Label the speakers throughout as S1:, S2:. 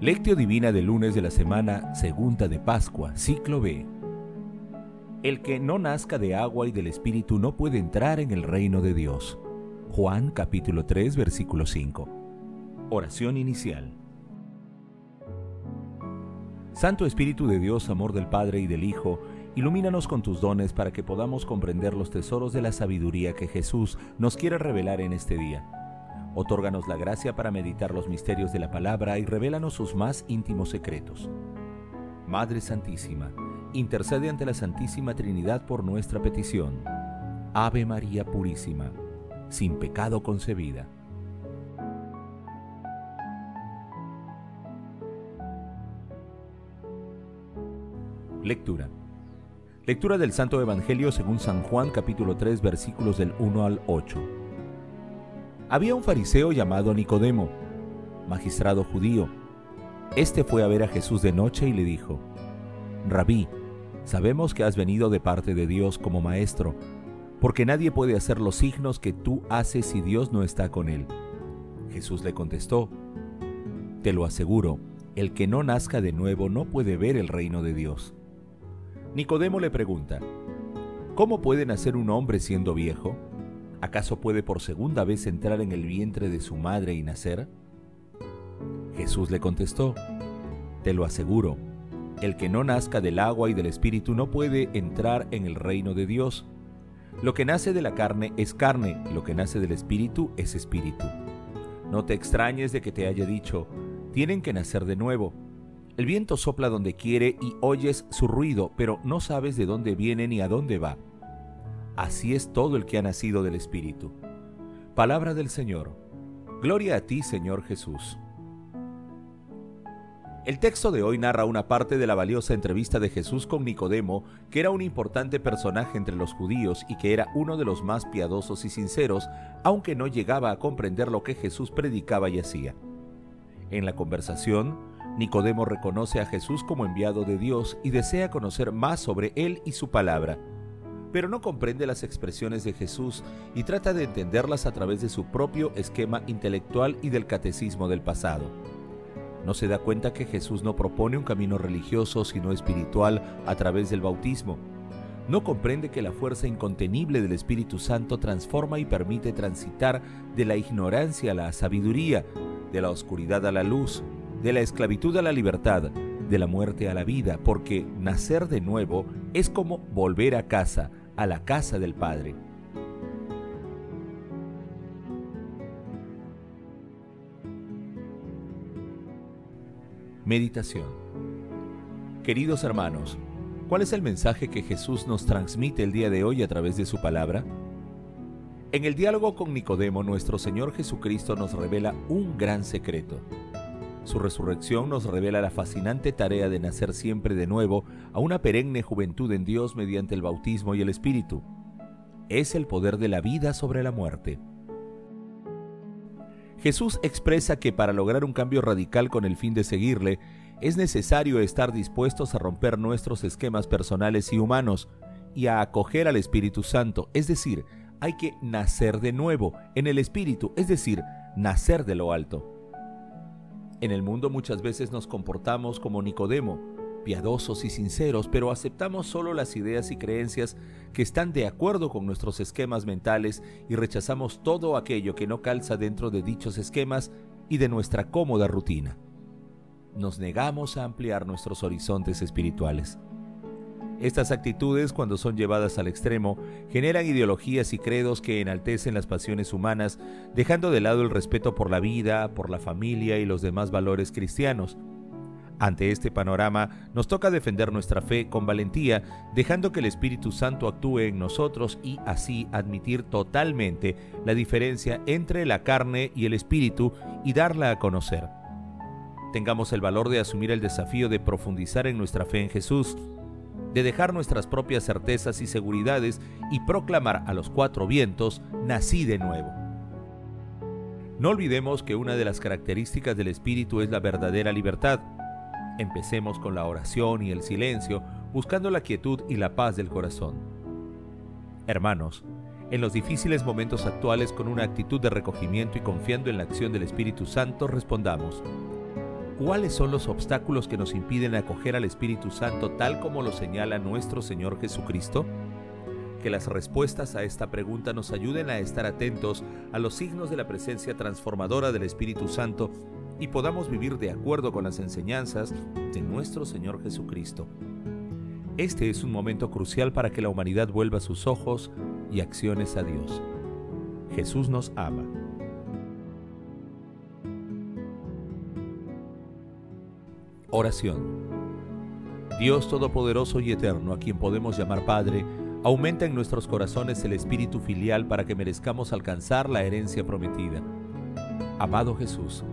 S1: Lectio Divina del lunes de la semana segunda de Pascua, ciclo B. El que no nazca de agua y del Espíritu no puede entrar en el reino de Dios. Juan capítulo 3 versículo 5. Oración inicial. Santo Espíritu de Dios, amor del Padre y del Hijo, ilumínanos con tus dones para que podamos comprender los tesoros de la sabiduría que Jesús nos quiere revelar en este día Otórganos la gracia para meditar los misterios de la palabra y revélanos sus más íntimos secretos. Madre Santísima, intercede ante la Santísima Trinidad por nuestra petición. Ave María Purísima, sin pecado concebida. Lectura. Lectura del Santo Evangelio según San Juan capítulo 3 versículos del 1 al 8. Había un fariseo llamado Nicodemo, magistrado judío. Este fue a ver a Jesús de noche y le dijo, Rabí, sabemos que has venido de parte de Dios como maestro, porque nadie puede hacer los signos que tú haces si Dios no está con él. Jesús le contestó, Te lo aseguro, el que no nazca de nuevo no puede ver el reino de Dios. Nicodemo le pregunta, ¿Cómo puede nacer un hombre siendo viejo? ¿Acaso puede por segunda vez entrar en el vientre de su madre y nacer? Jesús le contestó, Te lo aseguro, el que no nazca del agua y del Espíritu no puede entrar en el reino de Dios. Lo que nace de la carne es carne, lo que nace del Espíritu es Espíritu. No te extrañes de que te haya dicho, tienen que nacer de nuevo. El viento sopla donde quiere y oyes su ruido, pero no sabes de dónde viene ni a dónde va. Así es todo el que ha nacido del Espíritu. Palabra del Señor. Gloria a ti, Señor Jesús. El texto de hoy narra una parte de la valiosa entrevista de Jesús con Nicodemo, que era un importante personaje entre los judíos y que era uno de los más piadosos y sinceros, aunque no llegaba a comprender lo que Jesús predicaba y hacía. En la conversación, Nicodemo reconoce a Jesús como enviado de Dios y desea conocer más sobre él y su palabra pero no comprende las expresiones de Jesús y trata de entenderlas a través de su propio esquema intelectual y del catecismo del pasado. No se da cuenta que Jesús no propone un camino religioso sino espiritual a través del bautismo. No comprende que la fuerza incontenible del Espíritu Santo transforma y permite transitar de la ignorancia a la sabiduría, de la oscuridad a la luz, de la esclavitud a la libertad, de la muerte a la vida, porque nacer de nuevo es como volver a casa, a la casa del Padre. Meditación Queridos hermanos, ¿cuál es el mensaje que Jesús nos transmite el día de hoy a través de su palabra? En el diálogo con Nicodemo, nuestro Señor Jesucristo nos revela un gran secreto. Su resurrección nos revela la fascinante tarea de nacer siempre de nuevo a una perenne juventud en Dios mediante el bautismo y el Espíritu. Es el poder de la vida sobre la muerte. Jesús expresa que para lograr un cambio radical con el fin de seguirle, es necesario estar dispuestos a romper nuestros esquemas personales y humanos y a acoger al Espíritu Santo, es decir, hay que nacer de nuevo en el Espíritu, es decir, nacer de lo alto. En el mundo muchas veces nos comportamos como Nicodemo, piadosos y sinceros, pero aceptamos solo las ideas y creencias que están de acuerdo con nuestros esquemas mentales y rechazamos todo aquello que no calza dentro de dichos esquemas y de nuestra cómoda rutina. Nos negamos a ampliar nuestros horizontes espirituales. Estas actitudes, cuando son llevadas al extremo, generan ideologías y credos que enaltecen las pasiones humanas, dejando de lado el respeto por la vida, por la familia y los demás valores cristianos. Ante este panorama, nos toca defender nuestra fe con valentía, dejando que el Espíritu Santo actúe en nosotros y así admitir totalmente la diferencia entre la carne y el Espíritu y darla a conocer. Tengamos el valor de asumir el desafío de profundizar en nuestra fe en Jesús, de dejar nuestras propias certezas y seguridades y proclamar a los cuatro vientos, nací de nuevo. No olvidemos que una de las características del Espíritu es la verdadera libertad. Empecemos con la oración y el silencio, buscando la quietud y la paz del corazón. Hermanos, en los difíciles momentos actuales con una actitud de recogimiento y confiando en la acción del Espíritu Santo, respondamos, ¿Cuáles son los obstáculos que nos impiden acoger al Espíritu Santo tal como lo señala nuestro Señor Jesucristo? Que las respuestas a esta pregunta nos ayuden a estar atentos a los signos de la presencia transformadora del Espíritu Santo y podamos vivir de acuerdo con las enseñanzas de nuestro Señor Jesucristo. Este es un momento crucial para que la humanidad vuelva sus ojos y acciones a Dios. Jesús nos ama. Oración. Dios Todopoderoso y Eterno, a quien podemos llamar Padre, aumenta en nuestros corazones el espíritu filial para que merezcamos alcanzar la herencia prometida. Amado Jesús,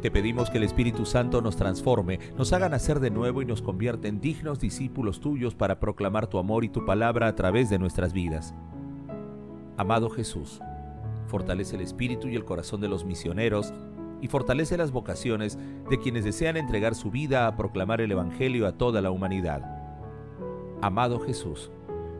S1: te pedimos que el Espíritu Santo nos transforme, nos haga nacer de nuevo y nos convierta en dignos discípulos tuyos para proclamar tu amor y tu palabra a través de nuestras vidas. Amado Jesús, fortalece el espíritu y el corazón de los misioneros y fortalece las vocaciones de quienes desean entregar su vida a proclamar el Evangelio a toda la humanidad. Amado Jesús,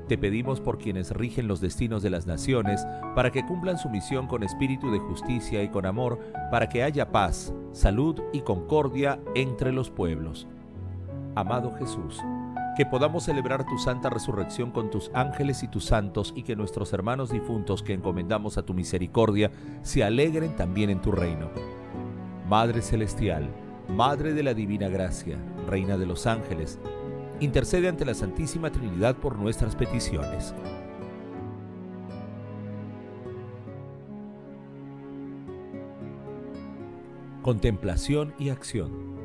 S1: te pedimos por quienes rigen los destinos de las naciones, para que cumplan su misión con espíritu de justicia y con amor, para que haya paz, salud y concordia entre los pueblos. Amado Jesús, que podamos celebrar tu santa resurrección con tus ángeles y tus santos y que nuestros hermanos difuntos que encomendamos a tu misericordia se alegren también en tu reino. Madre Celestial, Madre de la Divina Gracia, Reina de los Ángeles, intercede ante la Santísima Trinidad por nuestras peticiones. Contemplación y acción.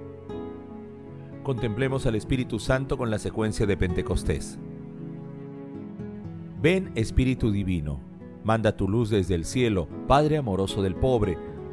S1: Contemplemos al Espíritu Santo con la secuencia de Pentecostés. Ven Espíritu Divino, manda tu luz desde el cielo, Padre amoroso del pobre,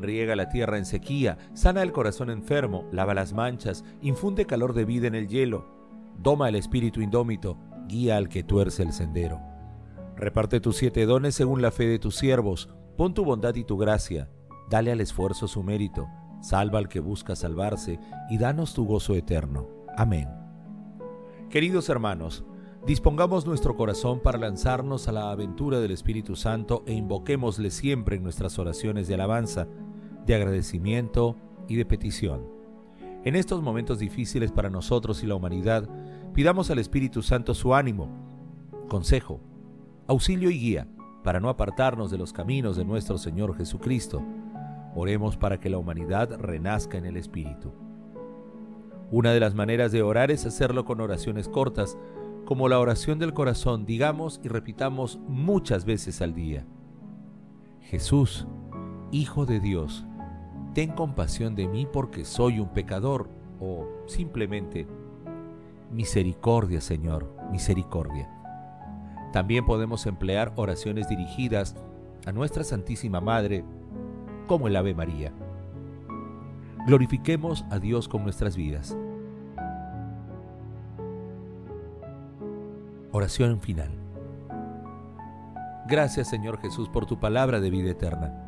S1: riega la tierra en sequía, sana el corazón enfermo, lava las manchas, infunde calor de vida en el hielo, doma el espíritu indómito, guía al que tuerce el sendero. Reparte tus siete dones según la fe de tus siervos, pon tu bondad y tu gracia, dale al esfuerzo su mérito, salva al que busca salvarse y danos tu gozo eterno. Amén. Queridos hermanos, dispongamos nuestro corazón para lanzarnos a la aventura del Espíritu Santo e invoquémosle siempre en nuestras oraciones de alabanza de agradecimiento y de petición. En estos momentos difíciles para nosotros y la humanidad, pidamos al Espíritu Santo su ánimo, consejo, auxilio y guía para no apartarnos de los caminos de nuestro Señor Jesucristo. Oremos para que la humanidad renazca en el Espíritu. Una de las maneras de orar es hacerlo con oraciones cortas, como la oración del corazón, digamos y repitamos muchas veces al día. Jesús, Hijo de Dios, ten compasión de mí porque soy un pecador, o simplemente, misericordia Señor, misericordia. También podemos emplear oraciones dirigidas a nuestra Santísima Madre, como el Ave María. Glorifiquemos a Dios con nuestras vidas. Oración final. Gracias Señor Jesús por tu palabra de vida eterna.